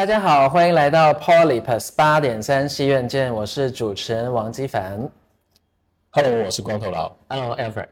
大家好，欢迎来到 Polypus 八点三戏院见，我是主持人王基凡。Hello，我是光头佬。Hello，Ever。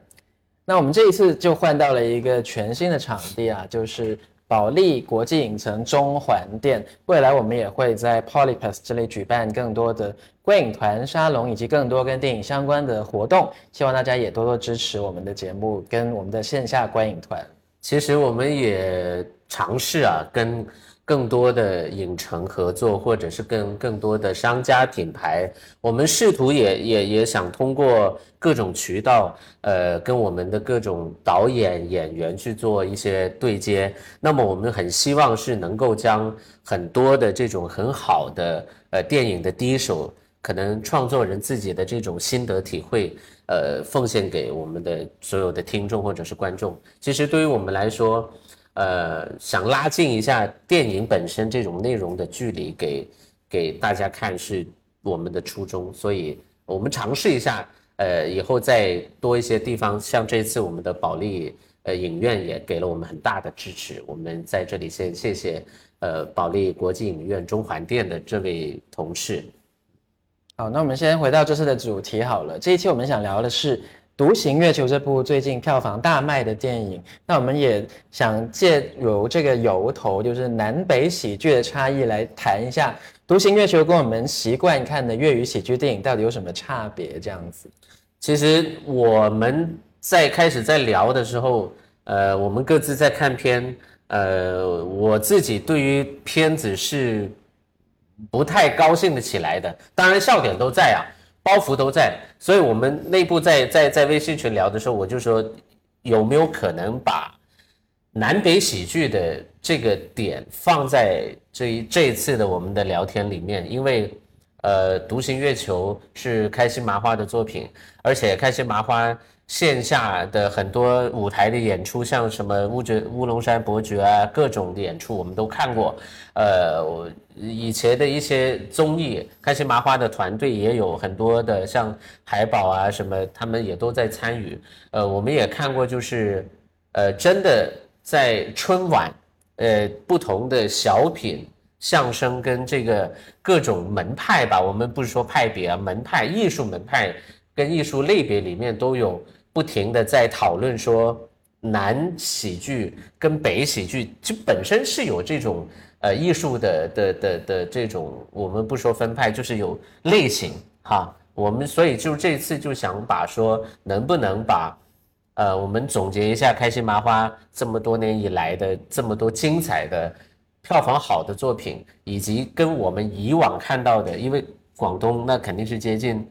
那我们这一次就换到了一个全新的场地啊，就是保利国际影城中环店。未来我们也会在 Polypus 这里举办更多的观影团、沙龙以及更多跟电影相关的活动，希望大家也多多支持我们的节目跟我们的线下观影团。其实我们也尝试啊，跟更多的影城合作，或者是跟更多的商家品牌，我们试图也也也想通过各种渠道，呃，跟我们的各种导演、演员去做一些对接。那么我们很希望是能够将很多的这种很好的呃电影的第一手，可能创作人自己的这种心得体会。呃，奉献给我们的所有的听众或者是观众。其实对于我们来说，呃，想拉近一下电影本身这种内容的距离给给大家看是我们的初衷，所以我们尝试一下，呃，以后再多一些地方，像这次我们的保利呃影院也给了我们很大的支持，我们在这里先谢谢呃保利国际影院中环店的这位同事。好，那我们先回到这次的主题好了。这一期我们想聊的是《独行月球》这部最近票房大卖的电影。那我们也想借由这个由头，就是南北喜剧的差异，来谈一下《独行月球》跟我们习惯看的粤语喜剧电影到底有什么差别？这样子。其实我们在开始在聊的时候，呃，我们各自在看片，呃，我自己对于片子是不太高兴的起来的。当然笑点都在啊，包袱都在，所以我们内部在在在微信群聊的时候，我就说有没有可能把南北喜剧的这个点放在这一这一次的我们的聊天里面，因为。呃，独行月球是开心麻花的作品，而且开心麻花线下的很多舞台的演出，像什么乌爵乌龙山伯爵啊，各种的演出我们都看过。呃，我以前的一些综艺，开心麻花的团队也有很多的，像海宝啊什么，他们也都在参与。呃，我们也看过，就是呃，真的在春晚，呃，不同的小品。相声跟这个各种门派吧，我们不是说派别啊，门派艺术门派跟艺术类别里面都有不停的在讨论说南喜剧跟北喜剧，就本身是有这种呃艺术的的的的这种，我们不说分派，就是有类型哈。我们所以就这次就想把说能不能把呃我们总结一下开心麻花这么多年以来的这么多精彩的。票房好的作品，以及跟我们以往看到的，因为广东那肯定是接近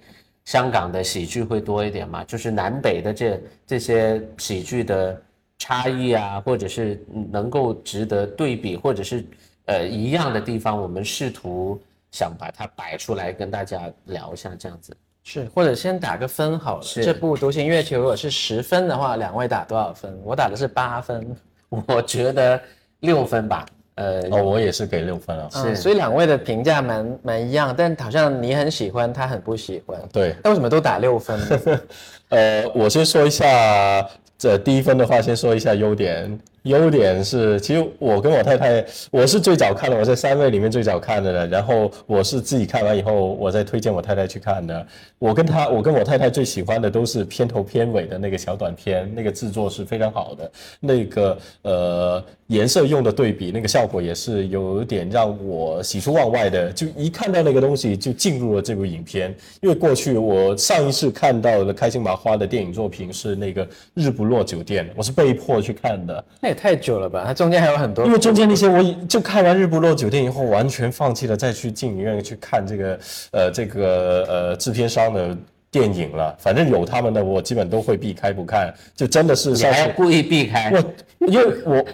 香港的喜剧会多一点嘛，就是南北的这这些喜剧的差异啊，或者是能够值得对比，或者是呃一样的地方，我们试图想把它摆出来跟大家聊一下，这样子是，或者先打个分好了。这部《独行月球》如果是十分的话，两位打多少分？我打的是八分。我觉得六分吧。呃，哦，我也是给六分啊。是，所以两位的评价蛮蛮一样，但好像你很喜欢，他很不喜欢。对，那为什么都打六分呢？呃，我先说一下，这第一分的话，先说一下优点。优点是，其实我跟我太太，我是最早看的，我在三位里面最早看的了。然后我是自己看完以后，我再推荐我太太去看的。我跟她，我跟我太太最喜欢的都是片头片尾的那个小短片，那个制作是非常好的。那个呃颜色用的对比，那个效果也是有点让我喜出望外的。就一看到那个东西，就进入了这部影片。因为过去我上一次看到的开心麻花的电影作品是那个《日不落酒店》，我是被迫去看的。太久了吧？它中间还有很多，因为中间那些我就看完《日不落酒店》以后，完全放弃了再去进影院去看这个呃这个呃制片商的电影了。反正有他们的，我基本都会避开不看，就真的是你像是还要故意避开。我因为我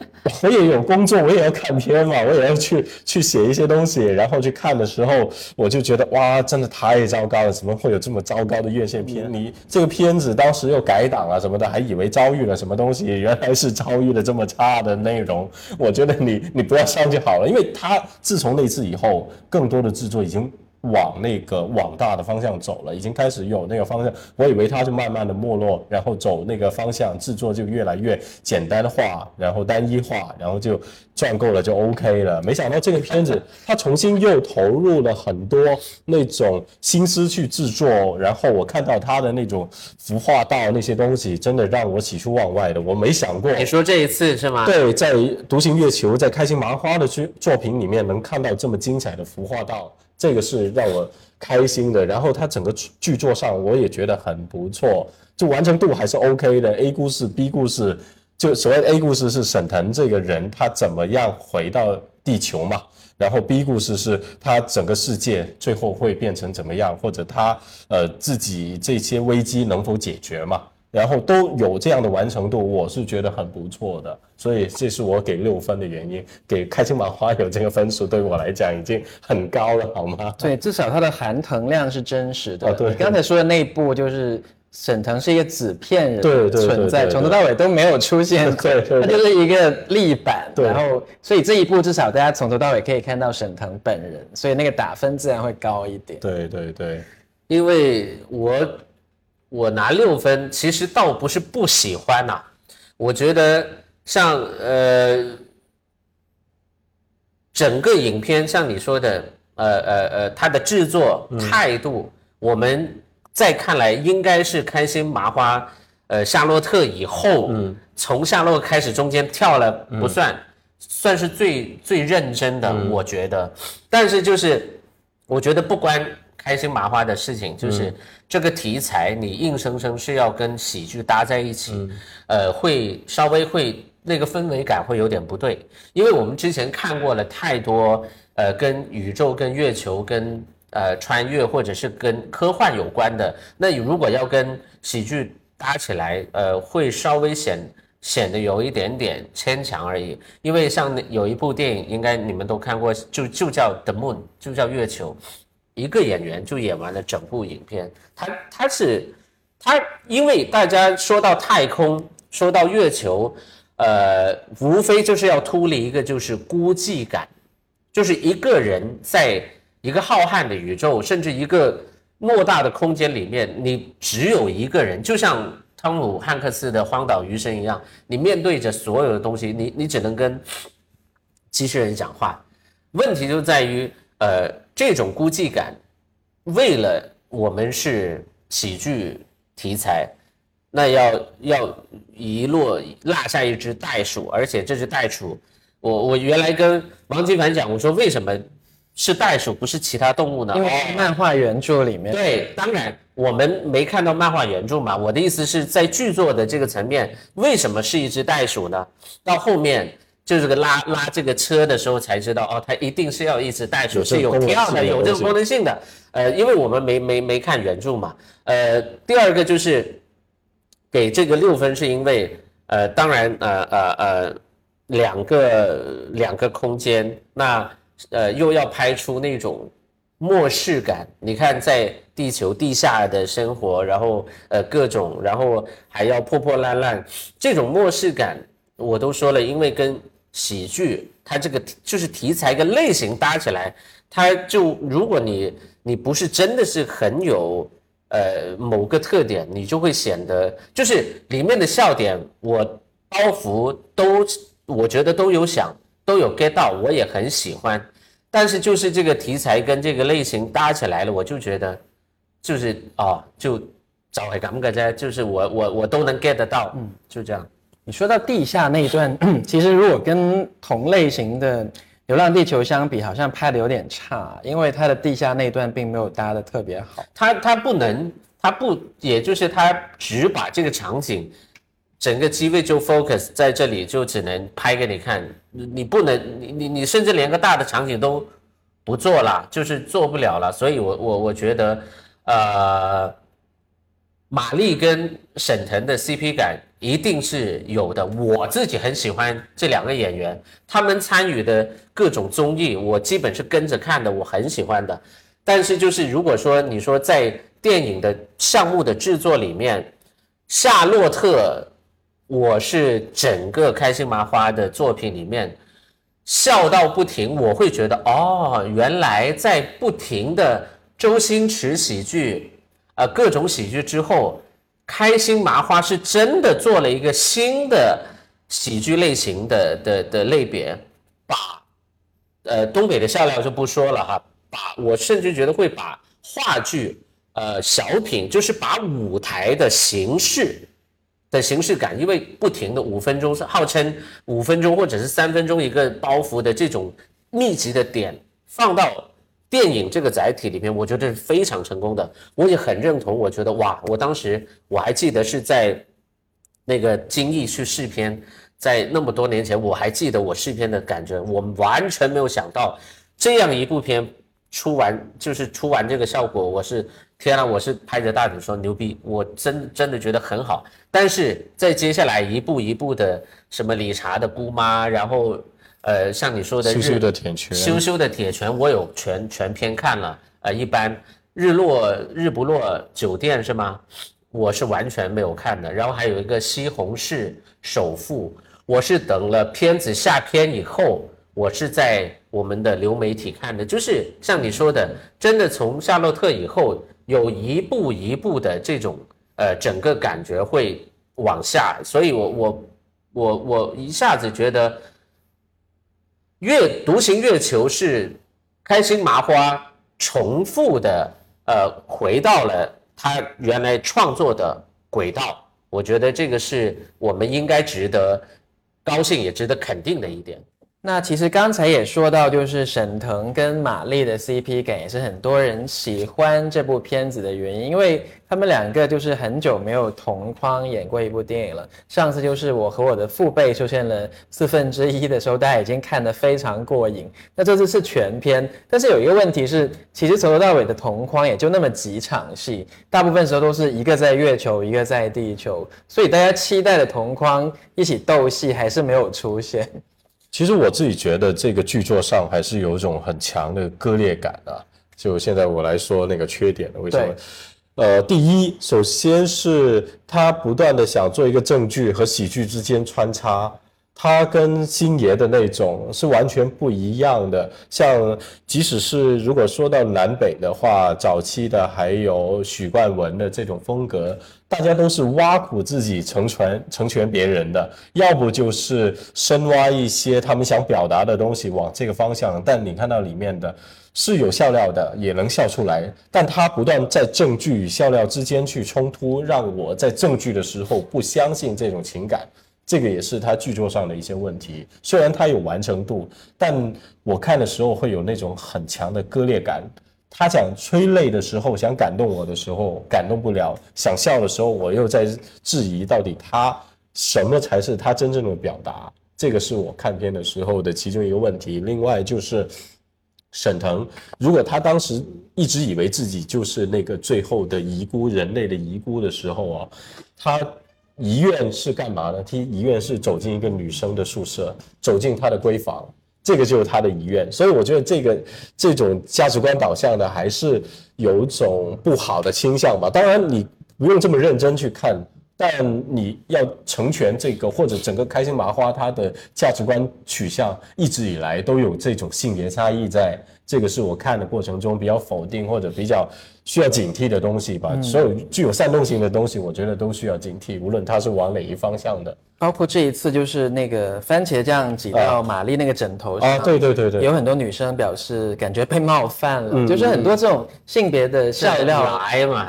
我也有工作，我也要看片嘛，我也要去去写一些东西，然后去看的时候，我就觉得哇，真的太糟糕了，怎么会有这么糟糕的院线片？你这个片子当时又改档啊什么的，还以为遭遇了什么东西，原来是遭遇了这么差的内容。我觉得你你不要上就好了，因为他自从那次以后，更多的制作已经往那个往大的方向走了，已经开始有那个方向。我以为它是慢慢的没落，然后走那个方向，制作就越来越简单化，然后单一化，然后就赚够了就 OK 了。没想到这个片子它重新又投入了很多那种心思去制作，然后我看到它的那种服化道那些东西，真的让我喜出望外的。我没想过，你说这一次是吗？对，在《独行月球》在开心麻花的作作品里面能看到这么精彩的服化道，这个是让我开心的。然后它整个剧作上我也觉得很不错，就完成度还是 OK 的。A 故事、B 故事，就所谓 A 故事是沈腾这个人他怎么样回到地球嘛，然后 B 故事是他整个世界最后会变成怎么样，或者他呃自己这些危机能否解决嘛。然后都有这样的完成度，我是觉得很不错的，所以这是我给六分的原因。给开心麻花有这个分数，对我来讲已经很高了，好吗？对，至少它的含腾量是真实的。啊对你刚才说的那一部就是沈腾是一个纸片人对对对存在，从头到尾都没有出现过，对对对他就是一个立板。对然后所以这一部至少大家从头到尾可以看到沈腾本人，所以那个打分自然会高一点。对对对，因为我我拿六分，其实倒不是不喜欢呐、我觉得像呃整个影片像你说的，呃呃呃，它的制作态度，我们在看来应该是开心麻花，呃夏洛特以后，从夏洛开始中间跳了不算，算是最最认真的，我觉得。但是就是我觉得不关开心麻花的事情，就是这个题材你硬生生是要跟喜剧搭在一起，呃，会稍微会那个氛围感会有点不对，因为我们之前看过了太多呃跟宇宙、跟月球、跟呃穿越或者是跟科幻有关的，那你如果要跟喜剧搭起来，呃，会稍微显显得有一点点牵强而已。因为像有一部电影，应该你们都看过，就就叫《The Moon》，就叫月球，一个演员就演完了整部影片。他他是他，因为大家说到太空，说到月球，呃，无非就是要脱离一个就是孤寂感，就是一个人在一个浩瀚的宇宙，甚至一个偌大的空间里面，你只有一个人，就像汤姆汉克斯的《荒岛余生》一样，你面对着所有的东西，你你只能跟机器人讲话。问题就在于，呃，这种孤寂感，为了我们是喜剧题材，那要要遗落落下一只袋鼠，而且这只袋鼠，我我原来跟王金凡讲，我说为什么是袋鼠不是其他动物呢？因为哦漫画原著里面，对，当然我们没看到漫画原著嘛。我的意思是在剧作的这个层面，为什么是一只袋鼠呢？到后面就是个拉拉这个车的时候才知道，哦，它一定是要一只袋鼠，有这是有跳的，有这个功能性的。呃，因为我们没没没看原著嘛。呃，第二个就是给这个六分，是因为呃，当然呃呃呃，两个两个空间，那呃又要拍出那种末世感。你看，在地球地下的生活，然后呃各种，然后还要破破烂烂，这种末世感，我都说了，因为跟喜剧它这个就是题材跟类型搭起来，它就如果你你不是真的是很有呃某个特点，你就会显得就是里面的笑点，我包袱都我觉得都有想都有 get 到，我也很喜欢。但是就是这个题材跟这个类型搭起来了，我就觉得就是哦，就找回咁嘅啫，就是我我我都能 get 得到，嗯，就这样。你说到地下那一段，其实如果跟同类型的《流浪地球》相比，好像拍的有点差，因为它的地下那段并没有搭的特别好。它它不能，它不，也就是它只把这个场景，整个机位就 focus 在这里，就只能拍给你看。你你不能，你你你甚至连个大的场景都不做了，就是做不了了。所以我我我觉得，呃，马丽跟沈腾的 CP 感一定是有的。我自己很喜欢这两个演员，他们参与的各种综艺，我基本是跟着看的，我很喜欢的。但是就是如果说你说在电影的项目的制作里面，夏洛特，我是整个开心麻花的作品里面笑到不停，我会觉得哦，原来在不停的周星驰喜剧，呃，各种喜剧之后，开心麻花是真的做了一个新的喜剧类型的的的类别，把呃东北的笑料就不说了哈，把我甚至觉得会把话剧、呃小品，就是把舞台的形式。的形式感，因为不停的五分钟是号称五分钟或者是三分钟一个包袱的这种密集的点放到电影这个载体里面，我觉得是非常成功的。我也很认同，我觉得哇，我当时我还记得是在那个金逸去试片，在那么多年前，我还记得我试片的感觉，我完全没有想到这样一部片出完就是出完这个效果，我是。天啊，我是拍着大腿说牛逼，我真真的觉得很好。但是在接下来一步一步的什么理查的姑妈，然后呃像你说的羞羞的铁拳，羞羞的铁拳，我有全全篇看了。呃，一般日落日不落酒店是吗？我是完全没有看的。然后还有一个西红柿首富，我是等了片子下片以后，我是在我们的流媒体看的。就是像你说的，真的从夏洛特以后。有一步一步的这种呃，整个感觉会往下，所以我我我我一下子觉得，月独行月球是开心麻花重复的呃，回到了他原来创作的轨道，我觉得这个是我们应该值得高兴也值得肯定的一点。那其实刚才也说到，就是沈腾跟马丽的 CP 感也是很多人喜欢这部片子的原因，因为他们两个就是很久没有同框演过一部电影了。上次就是我和我的父辈出现了四分之一的时候，大家已经看得非常过瘾。那这次是全片，但是有一个问题是，其实从头到尾的同框也就那么几场戏，大部分时候都是一个在月球，一个在地球，所以大家期待的同框一起斗戏还是没有出现。其实我自己觉得这个剧作上还是有一种很强的割裂感啊。就现在我来说那个缺点为什么？呃，第一，首先是他不断的想做一个正剧和喜剧之间穿插。他跟星爷的那种是完全不一样的。像即使是如果说到南北的话，早期的还有许冠文的这种风格，大家都是挖苦自己成全成全别人的，要不就是深挖一些他们想表达的东西往这个方向。但你看到里面的是有笑料的，也能笑出来，但他不断在证据与笑料之间去冲突，让我在证据的时候不相信这种情感。这个也是他剧作上的一些问题，虽然他有完成度，但我看的时候会有那种很强的割裂感。他想催泪的时候，想感动我的时候感动不了；想笑的时候，我又在质疑到底他什么才是他真正的表达。这个是我看片的时候的其中一个问题。另外就是沈腾，如果他当时一直以为自己就是那个最后的遗孤，人类的遗孤的时候啊，他。遗愿是干嘛呢？他遗愿是走进一个女生的宿舍，走进她的闺房，这个就是他的遗愿。所以我觉得这个这种价值观导向的还是有种不好的倾向吧。当然你不用这么认真去看，但你要成全这个或者整个开心麻花它的价值观取向一直以来都有这种性别差异在。这个是我看的过程中比较否定或者比较需要警惕的东西吧。所有具有煽动性的东西，我觉得都需要警惕，无论它是往哪一方向的。包括这一次就是那个番茄酱挤到玛丽那个枕头上，啊，对对对对，有很多女生表示感觉被冒犯了，就是很多这种性别的笑料，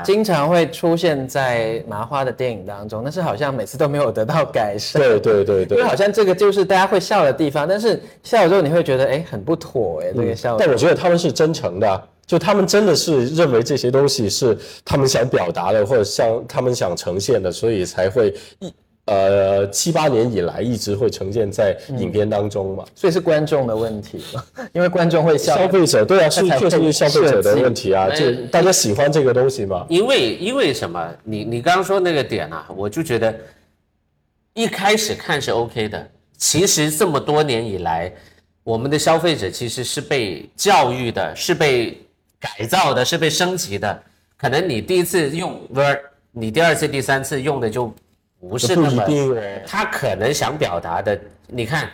经常会出现在麻花的电影当中，但是好像每次都没有得到改善。对对对对，因为好像这个就是大家会笑的地方，但是笑了之后你会觉得哎很不妥哎这个笑。但我觉得他们是真诚的，就他们真的是认为这些东西是他们想表达的，或者像他们想呈现的，所以才会一。呃，七八年以来一直会呈现在影片当中嘛，所以是观众的问题，因为观众会消。消费者对啊，是确实是消费者的问题啊，就大家喜欢这个东西嘛。因为因为什么？你你刚刚说那个点啊，我就觉得一开始看是 OK 的，其实这么多年以来，我们的消费者其实是被教育的，是被改造的，是被升级的。可能你第一次用，不是你第二次、第三次用的就。不是那么，他可能想表达的，你看，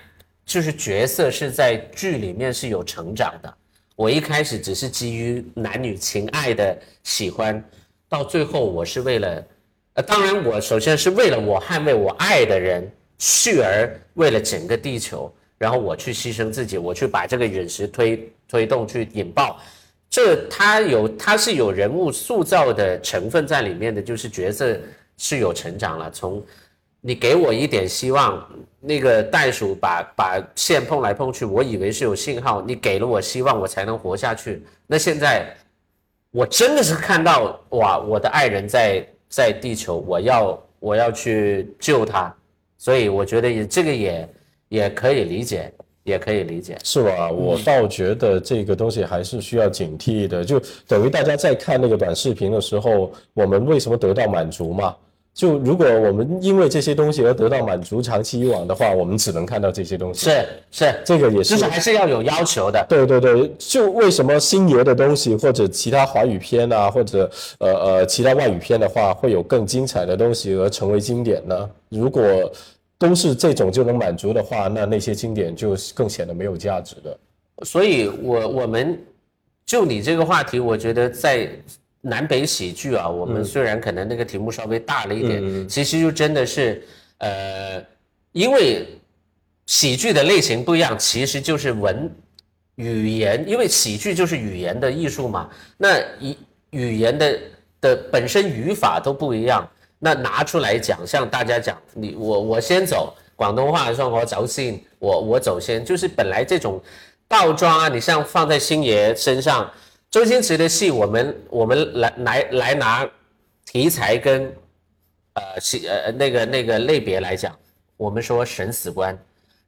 就是角色是在剧里面是有成长的。我一开始只是基于男女情爱的喜欢，到最后我是为了，呃，当然我首先是为了我捍卫我爱的人，去而为了整个地球，然后我去牺牲自己，我去把这个陨石推推动去引爆，这它有它是有人物塑造的成分在里面的，就是角色是有成长了，从。你给我一点希望，那个袋鼠把把线碰来碰去，我以为是有信号。你给了我希望，我才能活下去。那现在，我真的是看到哇，我的爱人在在地球，我要我要去救他，所以我觉得也这个也也可以理解，也可以理解。是吧？我倒觉得这个东西还是需要警惕的，就等于大家在看那个短视频的时候，我们为什么得到满足嘛？就如果我们因为这些东西而得到满足，长期以往的话，我们只能看到这些东西。是是，这个也是，就是还是要有要求的。对对对，就为什么星爷的东西或者其他华语片啊，或者呃呃其他外语片的话，会有更精彩的东西而成为经典呢？如果都是这种就能满足的话，那那些经典就更显得没有价值的。所以，我我们就你这个话题，我觉得在。南北喜剧啊，我们虽然可能那个题目稍微大了一点，其实就真的是，呃，因为喜剧的类型不一样，其实就是文语言，因为喜剧就是语言的艺术嘛。那语语言的的本身语法都不一样，那拿出来讲，像大家讲，你我我先走，广东话说我走先，我我走先，就是本来这种倒装啊，你像放在星爷身上。周星驰的戏，我们我们来来来拿题材跟呃戏呃那个那个类别来讲，我们说审死官，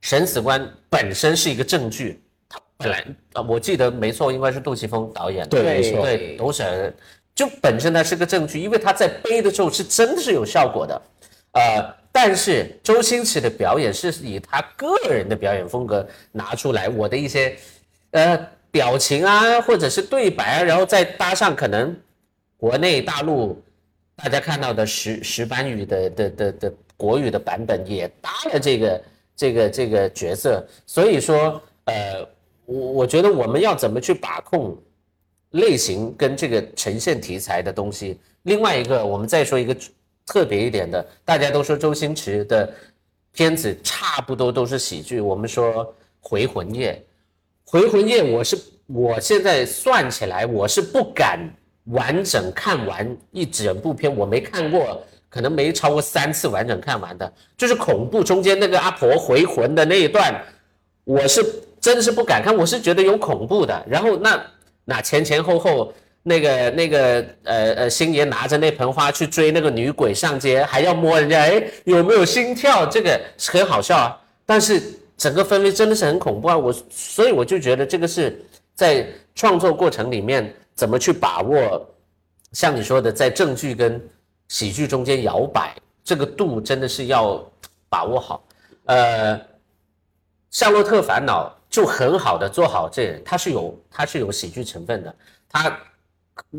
审死官本身是一个证据，他本来啊我记得没错，应该是杜琪峰导演的，对没错，对，都是就本身它是个证据，因为他在背的时候是真的是有效果的，呃，但是周星驰的表演是以他个人的表演风格拿出来，我的一些呃。表情啊，或者是对白啊，然后再搭上可能国内大陆大家看到的石石斑语的的的的国语的版本，也搭了这个这个这个角色。所以说，呃，我我觉得我们要怎么去把控类型跟这个呈现题材的东西。另外一个，我们再说一个特别一点的，大家都说周星驰的片子差不多都是喜剧。我们说《回魂夜》。回魂夜，我是我现在算起来，我是不敢完整看完一整部片，我没看过，可能没超过三次完整看完的，就是恐怖中间那个阿婆回魂的那一段，我是真的是不敢看，我是觉得有恐怖的。然后那那前前后后那个那个呃呃星爷拿着那盆花去追那个女鬼上街，还要摸人家，哎有没有心跳？这个很好笑啊，但是。整个氛围真的是很恐怖啊！我所以我就觉得这个是在创作过程里面怎么去把握，像你说的，在正剧跟喜剧中间摇摆，这个度真的是要把握好。呃，《夏洛特烦恼》就很好的做好这，它是有它是有喜剧成分的，它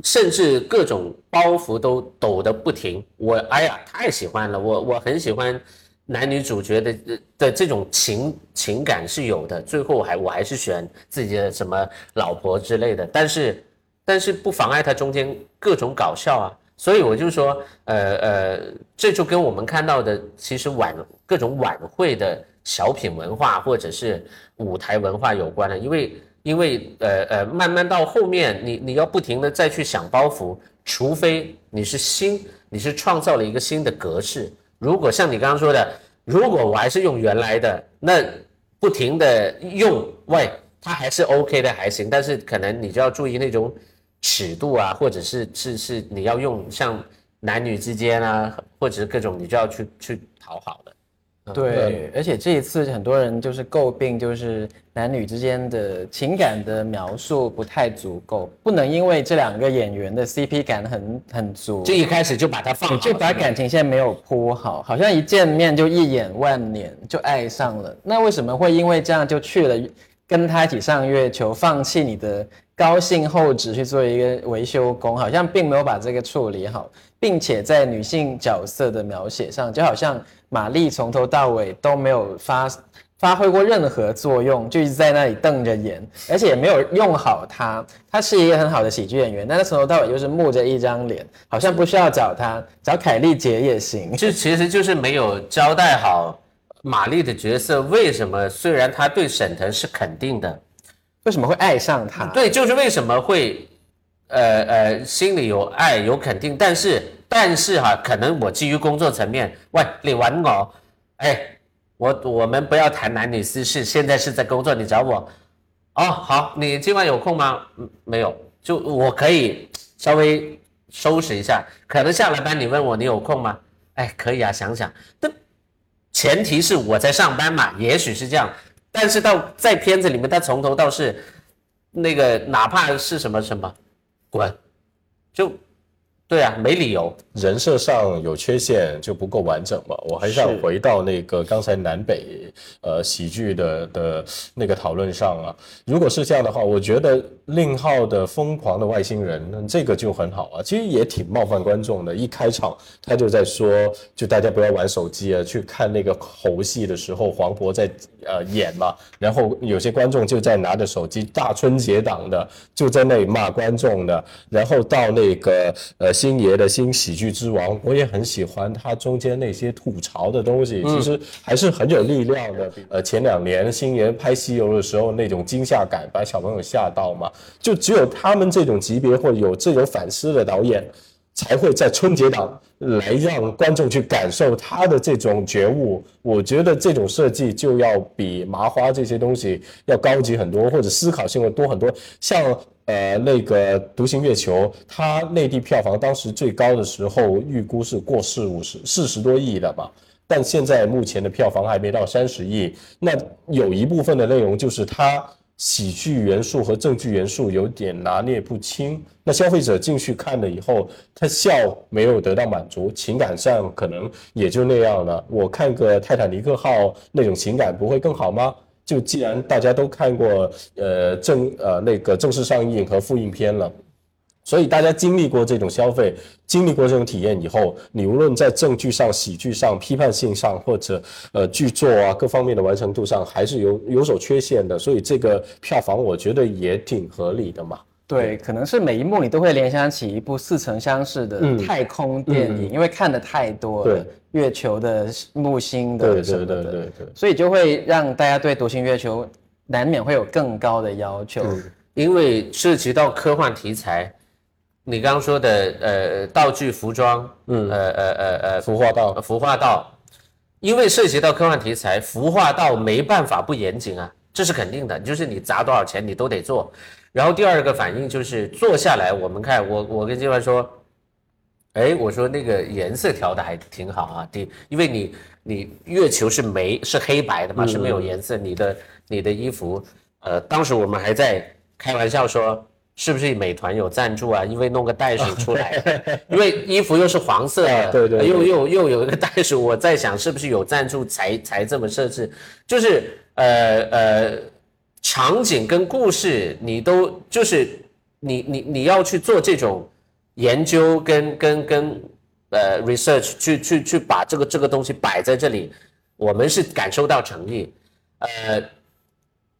甚至各种包袱都抖得不停。我哎呀，太喜欢了，我我很喜欢。男女主角的的这种情情感是有的，最后还我还是选自己的什么老婆之类的，但是但是不妨碍它中间各种搞笑啊，所以我就说，呃呃，这就跟我们看到的其实晚各种晚会的小品文化或者是舞台文化有关的，因为因为呃呃慢慢到后面，你你要不停的再去想包袱，除非你是新你是创造了一个新的格式。如果像你刚刚说的，如果我还是用原来的，那不停的用，喂，它还是 OK 的，还行。但是可能你就要注意那种尺度啊，或者是是是你要用像男女之间啊，或者是各种，你就要去去讨好的。对，而且这一次很多人就是诟病，就是男女之间的情感的描述不太足够，不能因为这两个演员的 CP 感很很足，就一开始就把它放，就把感情线没有铺好，好像一见面就一眼万年就爱上了。那为什么会因为这样就去了跟他一起上月球，放弃你的高兴厚职去做一个维修工，好像并没有把这个处理好，并且在女性角色的描写上，就好像玛丽从头到尾都没有发发挥过任何作用，就一直在那里瞪着眼，而且也没有用好她。她是一个很好的喜剧演员，但她从头到尾就是木着一张脸，好像不需要找她，找凯丽姐也行。就其实就是没有交代好玛丽的角色为什么，虽然她对沈腾是肯定的。为什么会爱上他？对，就是为什么会，呃呃，心里有爱有肯定，但是但是哈，可能我基于工作层面，喂，你玩我，哎，我我们不要谈男女私事，现在是在工作，你找我，哦，好，你今晚有空吗？嗯，没有，就我可以稍微收拾一下，可能下了班你问我你有空吗？哎，可以啊，想想，但前提是我在上班嘛，也许是这样。但是到在片子里面，他从头到是，那个哪怕是什么什么，滚，就。对啊，没理由，人设上有缺陷就不够完整嘛。我还想回到那个刚才南北呃喜剧的的那个讨论上啊。如果是这样的话，我觉得令浩的疯狂的外星人这个就很好啊。其实也挺冒犯观众的。一开场他就在说，就大家不要玩手机啊，去看那个猴戏的时候，黄渤在呃演嘛。然后有些观众就在拿着手机，大春节档的就在那里骂观众的。然后到那个呃。星爷的新喜剧之王，我也很喜欢他中间那些吐槽的东西，其实还是很有力量的。呃，前两年星爷拍西游的时候，那种惊吓感把小朋友吓到嘛，就只有他们这种级别或者有这种反思的导演，才会在春节档来让观众去感受他的这种觉悟。我觉得这种设计就要比麻花这些东西要高级很多，或者思考性会多很多。像。呃，那个《独行月球》，它内地票房当时最高的时候预估是过四五十、四十多亿的吧，但现在目前的票房还没到三十亿。那有一部分的内容就是它喜剧元素和正剧元素有点拿捏不清，那消费者进去看了以后，他笑没有得到满足，情感上可能也就那样了。我看个《泰坦尼克号》那种情感不会更好吗？就既然大家都看过，呃正呃那个正式上映和复映片了，所以大家经历过这种消费，经历过这种体验以后，你无论在正剧上、喜剧上、批判性上，或者呃剧作啊各方面的完成度上，还是有有所缺陷的。所以这个票房我觉得也挺合理的嘛。对，可能是每一幕你都会联想起一部似曾相识的太空电影，因为看的太多了，月球的木星的什么的，所以就会让大家对独行月球难免会有更高的要求。因为涉及到科幻题材，你刚刚说的呃道具、服装，嗯，呃呃呃呃服化道，服化道，因为涉及到科幻题材，服化道没办法不严谨啊，这是肯定的，就是你砸多少钱你都得做。然后第二个反应就是坐下来，我们看我我跟金凡说，哎，我说那个颜色调的还挺好啊，第因为你你月球是没是黑白的嘛，是没有颜色，你的你的衣服，呃，当时我们还在开玩笑说，是不是美团有赞助啊？因为弄个袋鼠出来，因为衣服又是黄色的，对对，又又又有一个袋鼠，我在想是不是有赞助才才这么设置，就是呃呃。场景跟故事，你都就是你你你要去做这种研究跟跟跟呃 research 去去去把这个这个东西摆在这里，我们是感受到诚意。呃，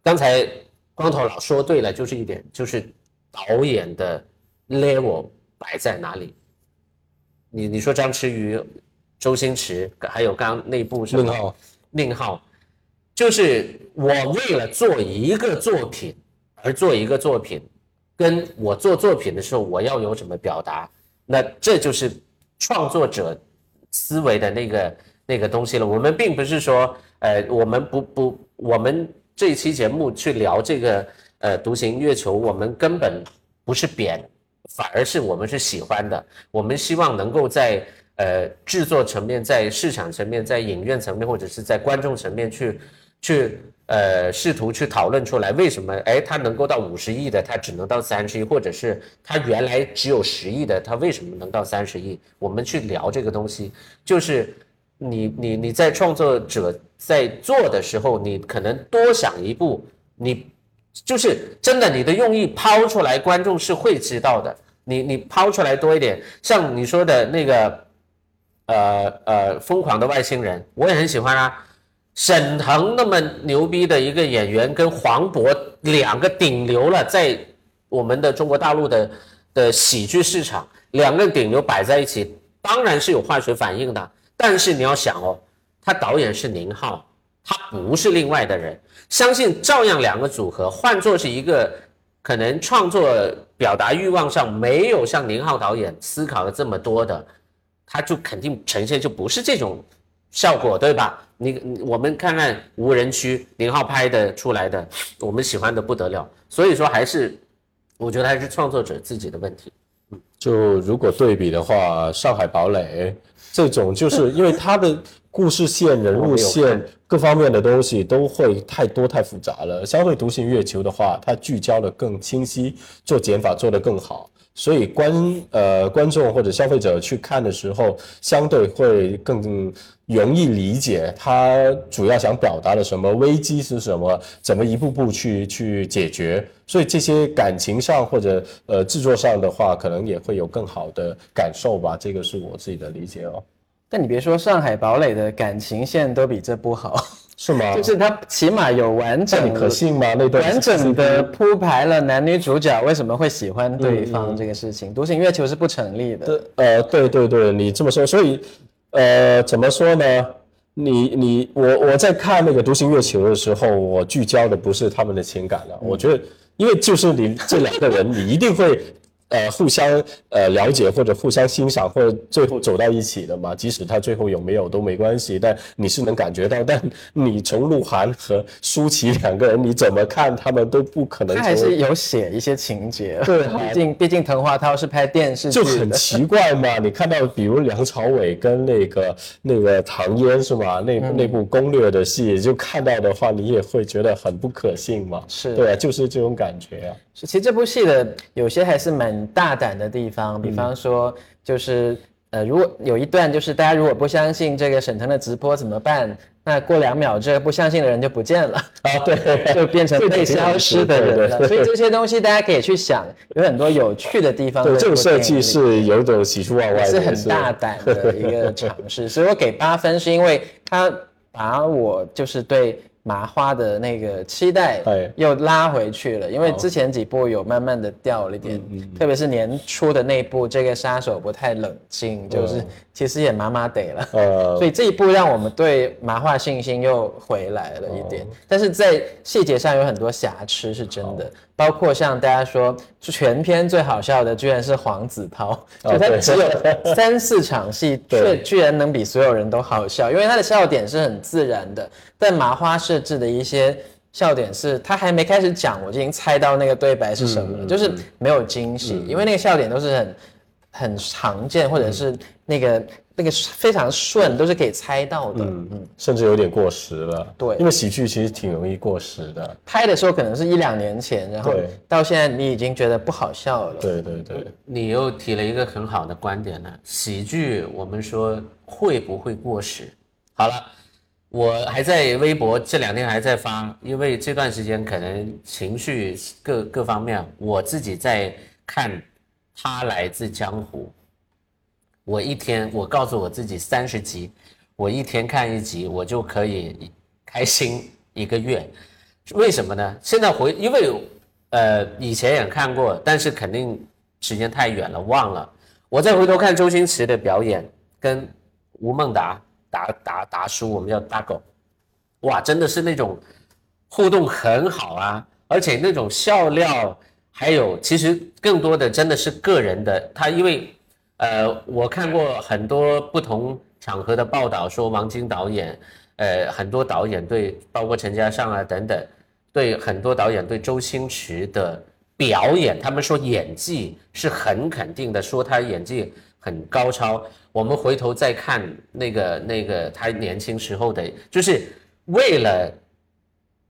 刚才光头老说对了，就是一点，就是导演的 level 摆在哪里。你你说张弛宇、周星驰，还有刚那部什么宁浩，宁浩。就是我为了做一个作品而做一个作品，跟我做作品的时候我要有什么表达，那这就是创作者思维的那个那个东西了。我们并不是说，呃，我们不不，我们这一期节目去聊这个呃独行月球，我们根本不是贬，反而是我们是喜欢的。我们希望能够在呃制作层面、在市场层面、在影院层面或者是在观众层面去。去呃试图去讨论出来为什么哎它能够到五十亿的它只能到三十亿，或者是它原来只有十亿的它为什么能到三十亿？我们去聊这个东西，就是你你你在创作者在做的时候，你可能多想一步，你就是真的，你的用意抛出来，观众是会知道的。你你抛出来多一点，像你说的那个，呃呃，疯狂的外星人，我也很喜欢啊。沈腾那么牛逼的一个演员，跟黄渤两个顶流了，在我们的中国大陆的的喜剧市场，两个顶流摆在一起，当然是有化学反应的。但是你要想哦，他导演是宁浩，他不是另外的人，相信照样两个组合，换作是一个可能创作表达欲望上没有像宁浩导演思考的这么多的，他就肯定呈现就不是这种效果，对吧？你我们看看无人区，宁浩拍的出来的，我们喜欢的不得了。所以说还是，我觉得还是创作者自己的问题。就如果对比的话，《上海堡垒》这种，就是因为它的故事线、人物线各方面的东西都会太多太复杂了。相对《独行月球》的话，它聚焦的更清晰，做减法做得更好。所以观呃观众或者消费者去看的时候，相对会更容易理解它主要想表达的什么危机是什么，怎么一步步去去解决。所以这些感情上或者呃制作上的话，可能也会有更好的感受吧。这个是我自己的理解哦。但你别说，《上海堡垒》的感情线都比这部好。是吗？就是它起码有完整，可信吗？那段完整的铺排了男女主角为什么会喜欢对方这个事情，独行月球是不成立的。呃，对对对，你这么说，所以，呃，怎么说呢？你你我我在看那个独行月球的时候，我聚焦的不是他们的情感了。我觉得，因为就是你这两个人，你一定会。呃，互相呃了解或者互相欣赏，或者最后走到一起的嘛。即使他最后有没有都没关系，但你是能感觉到。但你从鹿晗和舒淇两个人，你怎么看他们都不可能。他还是有写一些情节。对，毕竟毕竟滕华涛是拍电视剧就很奇怪嘛。你看到比如梁朝伟跟那个那个唐嫣是吗？那那部攻略的戏，就看到的话，你也会觉得很不可信嘛。是对啊，就是这种感觉啊。其实这部戏的有些还是蛮大胆的地方，比方说就是呃，如果有一段就是大家如果不相信这个沈腾的直播怎么办？那过两秒这个不相信的人就不见了啊，对，就变成被消失的人了。所以这些东西大家可以去想，有很多有趣的地方。对，这个设计是有种喜出望外，是很大胆的一个尝试。所以我给八分，是因为他把我就是对。麻花的那个期待又拉回去了，因为之前几部有慢慢的掉了一点，特别是年初的那部这个杀手不太冷静，就是其实也麻麻得了，所以这一部让我们对麻花信心又回来了一点，但是在细节上有很多瑕疵是真的。包括像大家说，全片最好笑的居然是黄子韬，就他只有三四场戏，却居然能比所有人都好笑，因为他的笑点是很自然的。但麻花设置的一些笑点是，他还没开始讲，我就已经猜到那个对白是什么了，就是没有惊喜，因为那个笑点都是很很常见，或者是那个。那个非常顺，都是可以猜到的，嗯嗯，甚至有点过时了。对，因为喜剧其实挺容易过时的。拍的时候可能是一两年前，然后到现在你已经觉得不好笑了。对对对，你又提了一个很好的观点呢。喜剧我们说会不会过时？好了，我还在微博这两天还在发，因为这段时间可能情绪各各方面，我自己在看《他来自江湖》。我一天，我告诉我自己三十集，我一天看一集，我就可以开心一个月。为什么呢？现在回，因为呃以前也看过，但是肯定时间太远了，忘了。我再回头看周星驰的表演，跟吴孟达达达达叔，我们叫大狗，哇，真的是那种互动很好啊，而且那种笑料，还有其实更多的真的是个人的，他因为。呃，我看过很多不同场合的报道，说王晶导演，呃，很多导演对，包括陈嘉上啊等等，对很多导演对周星驰的表演，他们说演技是很肯定的，说他演技很高超。我们回头再看那个那个他年轻时候的，就是为了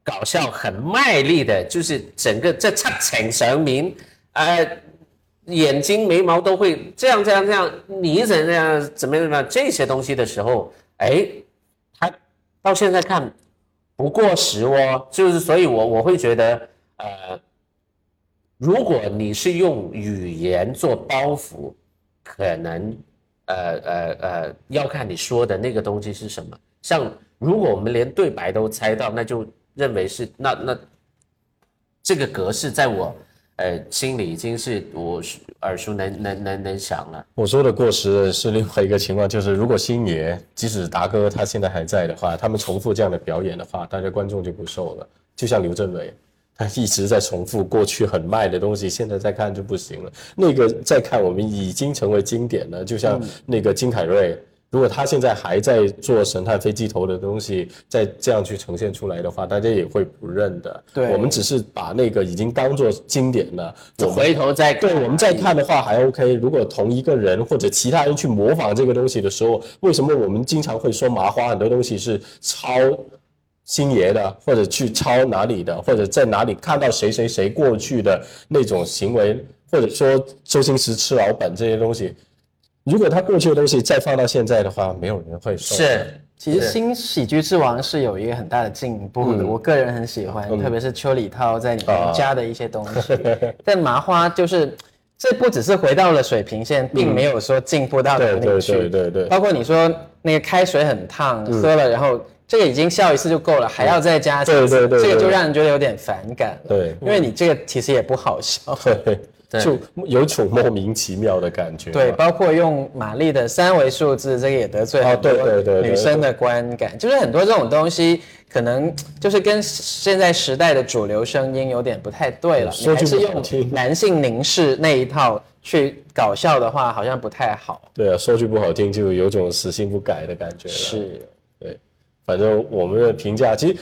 搞笑很卖力的，就是整个这出情上面，呃。眼睛、眉毛都会这样、这样、这样，你怎样、怎么样、怎么样这些东西的时候，哎，他到现在看不过时哦，就是所以，我我会觉得，呃，如果你是用语言做包袱，可能呃呃呃要看你说的那个东西是什么。像如果我们连对白都猜到，那就认为是那那这个格式在我呃心里已经是我耳熟能能能能详了。我说的过时是另外一个情况，就是如果星爷即使达哥他现在还在的话，他们重复这样的表演的话，大家观众就不受了。就像刘镇伟，他一直在重复过去很卖的东西，现在再看就不行了。那个再看我们已经成为经典了，就像那个金凯瑞。如果他现在还在做神探飞机头的东西，再这样去呈现出来的话，大家也会不认的。对我们只是把那个已经当做经典了，我回头再看对我们再看的话还 OK。如果同一个人或者其他人去模仿这个东西的时候，为什么我们经常会说麻花很多东西是抄星爷的，或者去抄哪里的，或者在哪里看到谁谁谁过去的那种行为，或者说周星驰吃老本这些东西，如果他过去的东西再放到现在的话，没有人会受。是，其实新喜剧之王是有一个很大的进步的，嗯我个人很喜欢，特别是邱礼涛在里面啊加的一些东西。但麻花就是这不只是回到了水平线，并没有说进步到哪对对里去。对对对，包括你说那个开水很烫，喝了然后这个已经笑一次就够了，还要再加对对对对这个就让人觉得有点反感了。对因为你这个其实也不好笑。对就有种莫名其妙的感觉。对，包括用玛丽的三维数字，这个也得罪哦很多对对对对女生的观感，就是很多这种东西，可能就是跟现在时代的主流声音有点不太对了。你说句还是用不好听男性凝视那一套去搞笑的话，好像不太好。对啊，说句不好听，就有种死性不改的感觉了。是，对，反正我们的评价其实，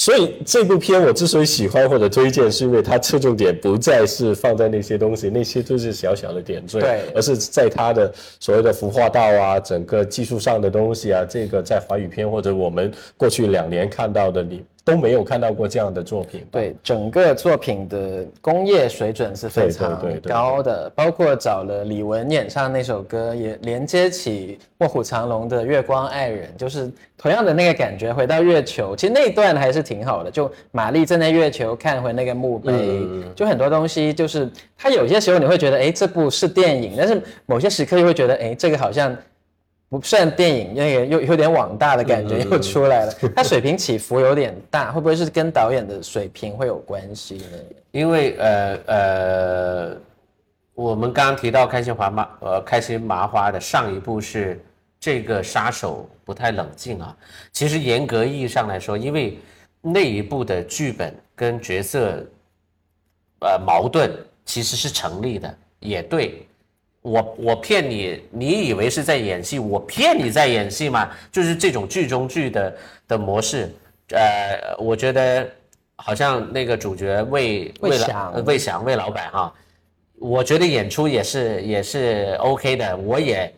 所以这部片我之所以喜欢或者推荐，是因为它侧重点不再是放在那些东西，那些都是小小的点缀，对。而是在它的所谓的服化道啊，整个技术上的东西啊，这个在华语片或者我们过去两年看到的，你都没有看到过这样的作品。对整个作品的工业水准是非常高的，包括找了李玟演唱那首歌，也连接起《卧虎藏龙》的《月光爱人》，就是同样的那个感觉。回到月球，其实那一段还是挺好的，就玛丽站在月球看回那个墓碑，嗯就很多东西，就是它有些时候你会觉得，哎，这部是电影，但是某些时刻又会觉得，哎，这个好像。不算电影，那个又有点网大的感觉嗯又出来了，它水平起伏有点大，会不会是跟导演的水平会有关系呢？因为呃呃，我们刚刚提到开心麻麻呃开心麻花的上一部是这个杀手不太冷静啊。其实严格意义上来说，因为那一部的剧本跟角色呃矛盾其实是成立的，也对。我我骗你，你以为是在演戏，我骗你在演戏嘛？就是这种剧中剧的的模式。呃，我觉得好像那个主角魏魏魏翔老魏翔魏老板哈，我觉得演出也是也是 OK 的，我也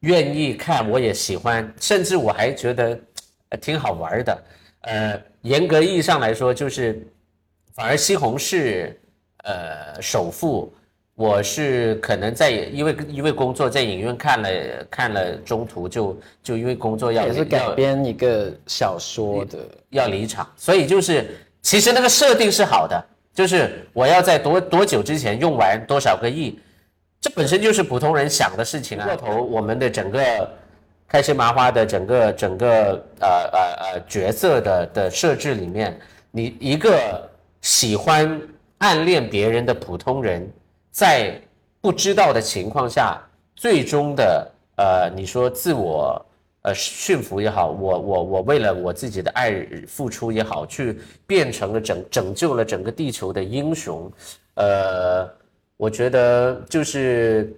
愿意看，我也喜欢，甚至我还觉得呃挺好玩的。呃，严格意义上来说，就是反而西红柿呃首富。我是可能在因为因为工作在影院看了看了中途就就因为工作要也是改编一个小说的，要离场，所以就是其实那个设定是好的，就是我要在多多久之前用完多少个亿，这本身就是普通人想的事情啊。过头我们的整个开心麻花的整个整个呃呃呃角色的的设置里面，你一个喜欢暗恋别人的普通人，在不知道的情况下，最终的呃，你说自我呃驯服也好，我我我为了我自己的爱付出也好，去变成了拯拯救了整个地球的英雄，呃，我觉得就是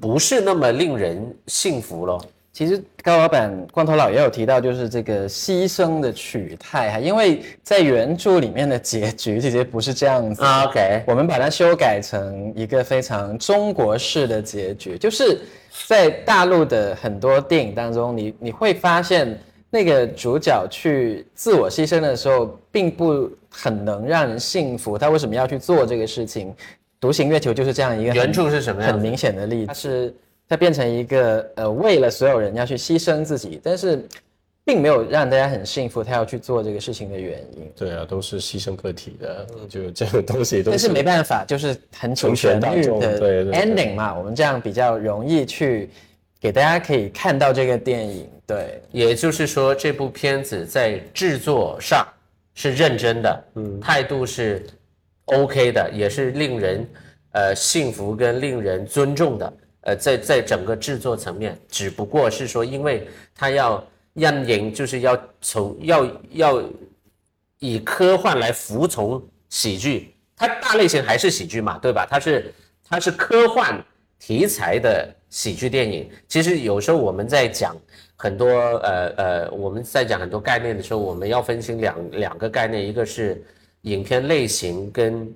不是那么令人信服咯。其实高老板光头佬也有提到，就是这个牺牲的取态哈，因为在原著里面的结局其实不是这样子。啊，OK。我们把它修改成一个非常中国式的结局，就是在大陆的很多电影当中，你你会发现那个主角去自我牺牲的时候，并不很能让人信服，他为什么要去做这个事情？独行月球就是这样一个很原著是什么样很明显的例子，它是它变成一个呃，为了所有人要去牺牲自己，但是并没有让大家很幸福，他要去做这个事情的原因。对啊，都是牺牲个体的，就这个东西都是但是没办法，就是很主旋律成全大众的对对对 ending 嘛，我们这样比较容易去给大家可以看到这个电影。对，也就是说，这部片子在制作上是认真的，嗯，态度是 OK 的，也是令人呃幸福跟令人尊重的。呃，在在整个制作层面，只不过是说，因为它要让人就是要从要要以科幻来服从喜剧，它大类型还是喜剧嘛，对吧？它是它是科幻题材的喜剧电影。其实有时候我们在讲很多呃呃，我们在讲很多概念的时候，我们要分清两两个概念，一个是影片类型跟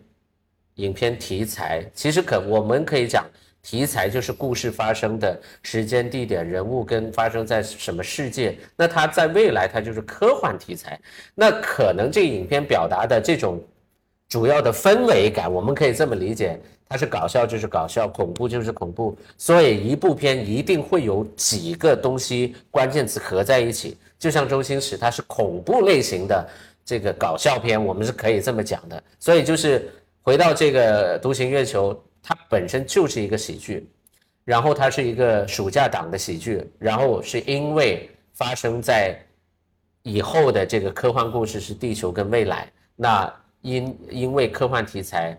影片题材。其实可我们可以讲。题材就是故事发生的时间、地点、人物跟发生在什么世界。那它在未来，它就是科幻题材。那可能这影片表达的这种主要的氛围感，我们可以这么理解：它是搞笑就是搞笑，恐怖就是恐怖。所以一部片一定会有几个东西关键词合在一起。就像周星驰，他是恐怖类型的这个搞笑片，我们是可以这么讲的。所以就是回到这个《独行月球》。它本身就是一个喜剧，然后它是一个暑假档的喜剧，然后是因为发生在以后的这个科幻故事是地球跟未来，那因因为科幻题材，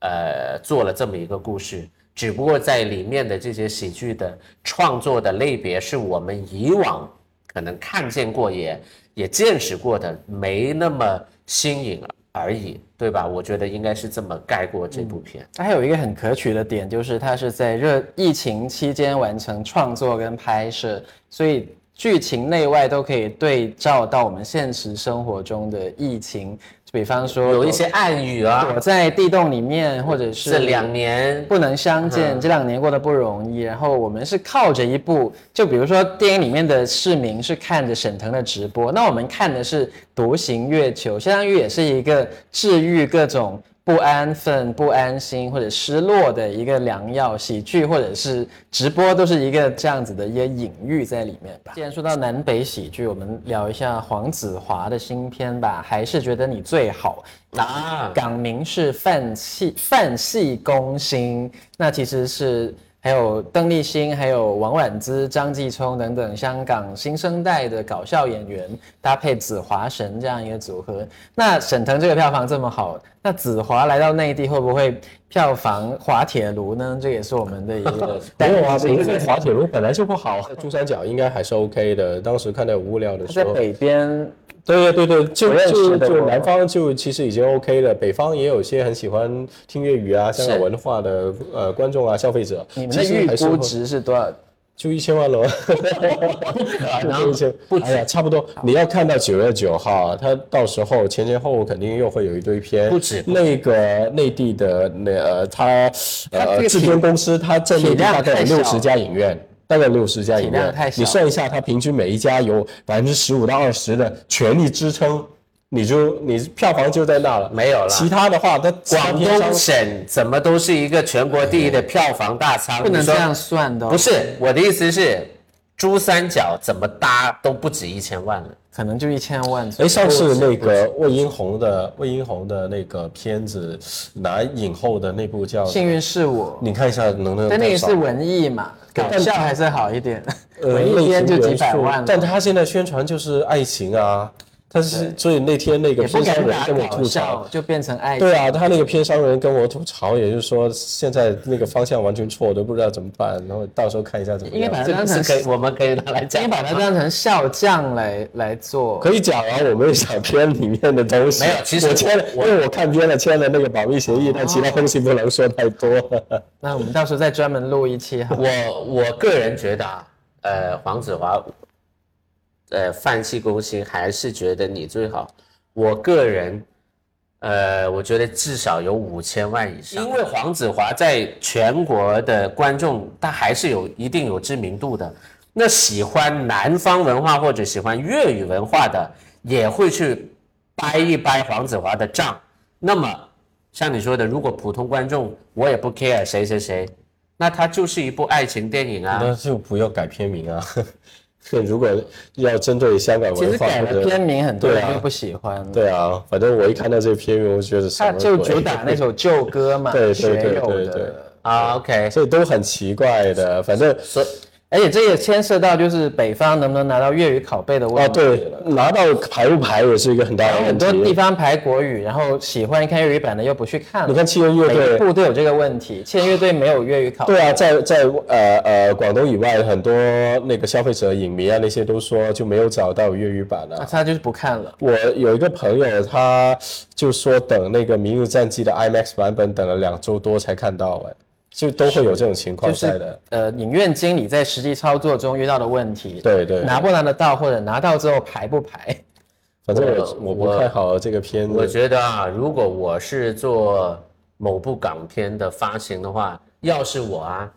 呃，做了这么一个故事，只不过在里面的这些喜剧的创作的类别是我们以往可能看见过也也见识过的，没那么新颖了。而已，对吧？我觉得应该是这么概括这部片。它还有一个很可取的点，就是它是在热疫情期间完成创作跟拍摄，所以剧情内外都可以对照到我们现实生活中的疫情。比方说有一些暗语啊，躲在地洞里面，或者是这两年不能相见，这两年过得不容易。然后我们是靠着一部，就比如说电影里面的市民是看着沈腾的直播，那我们看的是《独行月球》，相当于也是一个治愈各种。不安分、不安心或者失落的一个良药，喜剧或者是直播都是一个这样子的一些隐喻在里面吧。既然说到南北喜剧，我们聊一下黄子华的新片吧。还是觉得你最好啊。港名是范戏范戏攻心，那其实是。还有邓丽欣，还有王菀之、张继聪等等香港新生代的搞笑演员，搭配子华神这样一个组合。那沈腾这个票房这么好，那子华来到内地会不会票房滑铁卢呢？这也是我们的一个。没有啊，这个滑铁卢本来就不好。珠三角应该还是 OK 的。当时看到无聊的时候，在北边。对对对对，就就就南方就其实已经 OK 了，北方也有些很喜欢听粤语啊、香港文化的呃观众啊、消费者。你们的预估值是多少？就一千万喽。然后 不哎呀，差不多。你要看到九月九号，他到时候前前后后肯定又会有一堆片。不止那个内地的那呃，他呃制片公司，他在内地大概有六十家影院。大概六十家影院，你算一下，它平均每一家有百分之十五到二十的全力支撑，你就你票房就在那了，没有了。其他的话，它广东省怎么都是一个全国第一的票房大仓，不能这样算的。不是我的意思是，珠三角怎么搭都不止一千万了。可能就一千万。哎，上次那个魏英红的魏英红的那个片子拿影后的那部叫《幸运是我》，你看一下能不能？但那个是文艺嘛，搞笑还是好一点。文艺片就几百万。但他现在宣传就是爱情啊。他是，所以那天那个偏商人跟我吐槽，就变成爱。对啊，他那个偏商人跟我吐槽，也就是说现在那个方向完全错，我都不知道怎么办。然后到时候看一下怎么样。应该把它当成可以，我们可以拿来讲。应该把它当成笑匠来来做。可以讲啊，我们想片里面的东西。没有，其实我签了，因为我看片了，签了那个保密协议，但其他东西不能说太多。那我们到时候再专门录一期哈。我我个人觉得啊，呃，黄子华。呃，放弃攻心还是觉得你最好。我个人，呃，我觉得至少有五千万以上，因为黄子华在全国的观众，他还是有一定有知名度的。那喜欢南方文化或者喜欢粤语文化的，也会去掰一掰黄子华的账。那么，像你说的，如果普通观众我也不 care 谁谁谁，那他就是一部爱情电影啊。那就不要改片名啊。如果要针对香港其实文化改了片名，很多人对啊就不喜欢。，对啊，反正我一看到这个片名，我就觉得什他就主打那首旧歌嘛，对对学对友对对的。啊，OK，所以都很奇怪的。反正所以而且这也牵涉到就是北方能不能拿到粤语拷贝的问题啊，题对。，拿到排不排也是一个很大的问题很多地。方排国语，然后喜欢看粤语版的又不去看了。你看七人乐每一队，部都有这个问题，签乐队没有粤语拷贝。对啊，在在呃呃广东以外，很多那个消费者、影迷啊那些都说就没有找到粤语版啊。那他就是不看了。我有一个朋友，他就说等那个《明日战记》的 IMAX 版本等了两周多才看到，哎，就都会有这种情况就是在的。呃，影院经理在实际操作中遇到的问题，对对，拿不拿得到，或者拿到之后排不排？反正我我我不我看好这个片子我子。觉得啊，如果我是做某部港片的发行的话，要是我啊，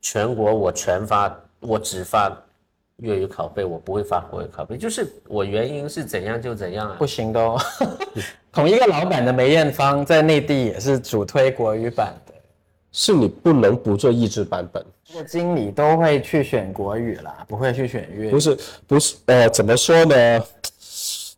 全国我全发，我只发粤语拷贝，我不会发国语拷贝。就是我原因是怎样就怎样啊不。行的哦。同一个老板的梅艳芳在内地也是主推国语版的，是你不能不做译制版本，这个经理都会去选国语啦，不会去选粤语。不是不是呃，怎么说呢？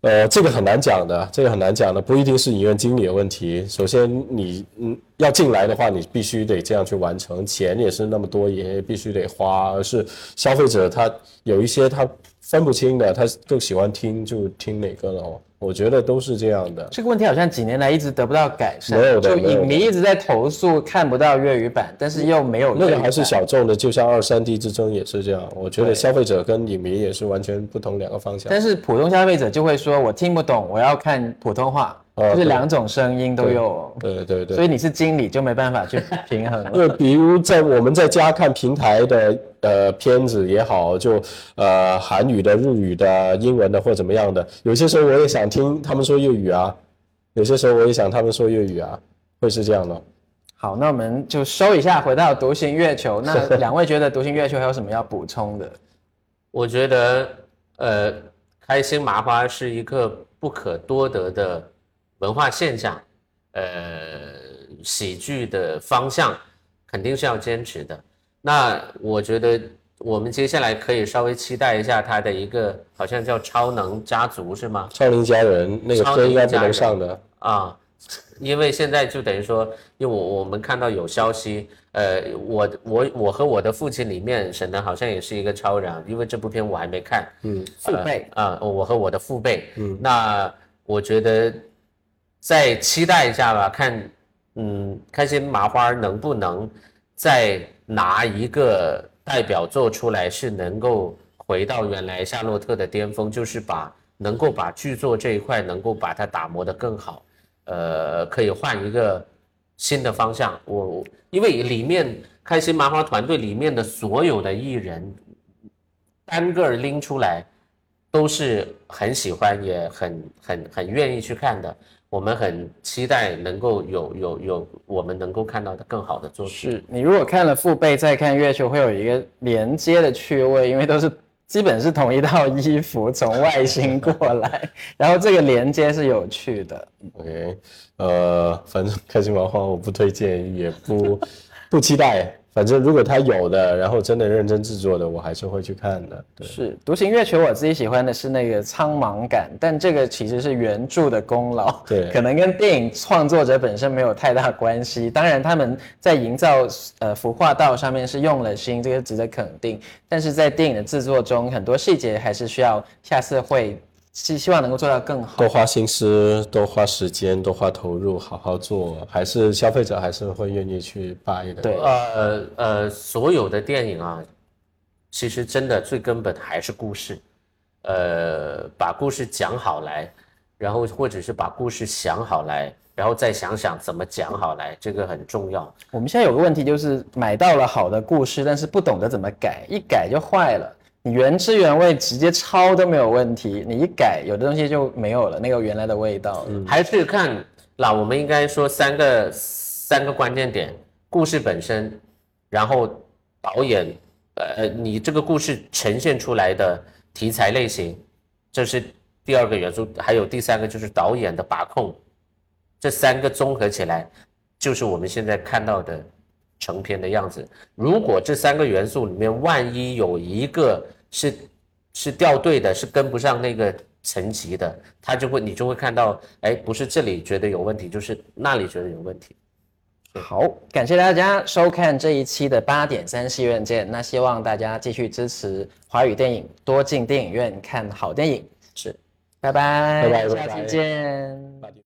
呃，这个很难讲的，这个很难讲的，不一定是影院经理的问题。首先你，嗯要进来的话，你必须得这样去完成，钱也是那么多，也必须得花。而是消费者他有一些他分不清的，他更喜欢听就听哪个了。我觉得都是这样的。这个问题好像几年来一直得不到改善，没有的就影迷一直在投诉看不到粤语版，但是又没有那个还是小众的，就像二三 D 之争也是这样。我觉得消费者跟影迷也是完全不同两个方向。但是普通消费者就会说，我听不懂，我要看普通话，就是两种声音都有，对对对所。以你是经理就没办法去平衡因了。对比如在我们在家看平台的呃片子也好，就呃韩语的、日语的、英文的或怎么样的，有些时候我也想听他们说粤语啊，有些时候我也想他们说粤语啊，会是这样的。好，那我们就收一下，回到独行月球。那两位觉得独行月球还有什么要补充的？我觉得，呃，开心麻花是一个不可多得的文化现象，呃，喜剧的方向肯定是要坚持的。那我觉得我们接下来可以稍微期待一下他的一个，好像叫超能家族是吗？超能家人那个应该不能上的，啊，因为现在就等于说，因为我我们看到有消息，呃，我我我和我的父亲里面，沈腾好像也是一个超人，啊因为这部片我还没看，嗯，父辈。啊、我和我的父辈，嗯，那我觉得再期待一下吧，看，嗯，开心麻花能不能再拿一个代表作出来，是能够回到原来夏洛特的巅峰，就是把能够把剧作这一块能够把它打磨得更好，呃，可以换一个新的方向。我我因为里面开心麻花团队里面的所有的艺人，单个拎出来。都是很喜欢，也很很很愿意去看的。我们很期待能够有有有我们能够看到的更好的作品。是你如果看了父辈再看月球，会有一个连接的趣味，因为都是基本是同一套衣服从外星过来，然后这个连接是有趣的。OK，呃，反正开心麻花我不推荐，也不不期待。反正如果他有的，然后真的认真制作的，我还是会去看的。对，是独行月球，我自己喜欢的是那个苍茫感，但这个其实是原著的功劳，对可能跟电影创作者本身没有太大关系。当然，他们在营造呃服化道上面是用了心，这个值得肯定。但是在电影的制作中，很多细节还是需要下次会希希望能够做到更好多。花心思，多花时间，多花投入，好好做，还是消费者还是会愿意去 buy 的。对呃呃，所有的电影啊，其实真的最根本还是故事，呃，把故事讲好来，然后或者是把故事想好来，然后再想想怎么讲好来，这个很重要。我们现在有个问题就是买到了好的故事，但是不懂得怎么改，一改就坏了。你原汁原味直接抄都没有问题，你一改，有的东西就没有了那个原来的味道了。还是看那我们应该说三个三个关键点：故事本身，然后导演，呃，你这个故事呈现出来的题材类型，这是第二个元素，还有第三个就是导演的把控，这三个综合起来，就是我们现在看到的成片的样子。如果这三个元素里面万一有一个是是掉队的，是跟不上那个层级的，他就会你就会看到，哎，不是这里觉得有问题，就是那里觉得有问题。好，感谢大家收看这一期的八点三戏院见。那希望大家继续支持华语电影，多进电影院看好电影。是，拜拜，拜拜拜下期拜见。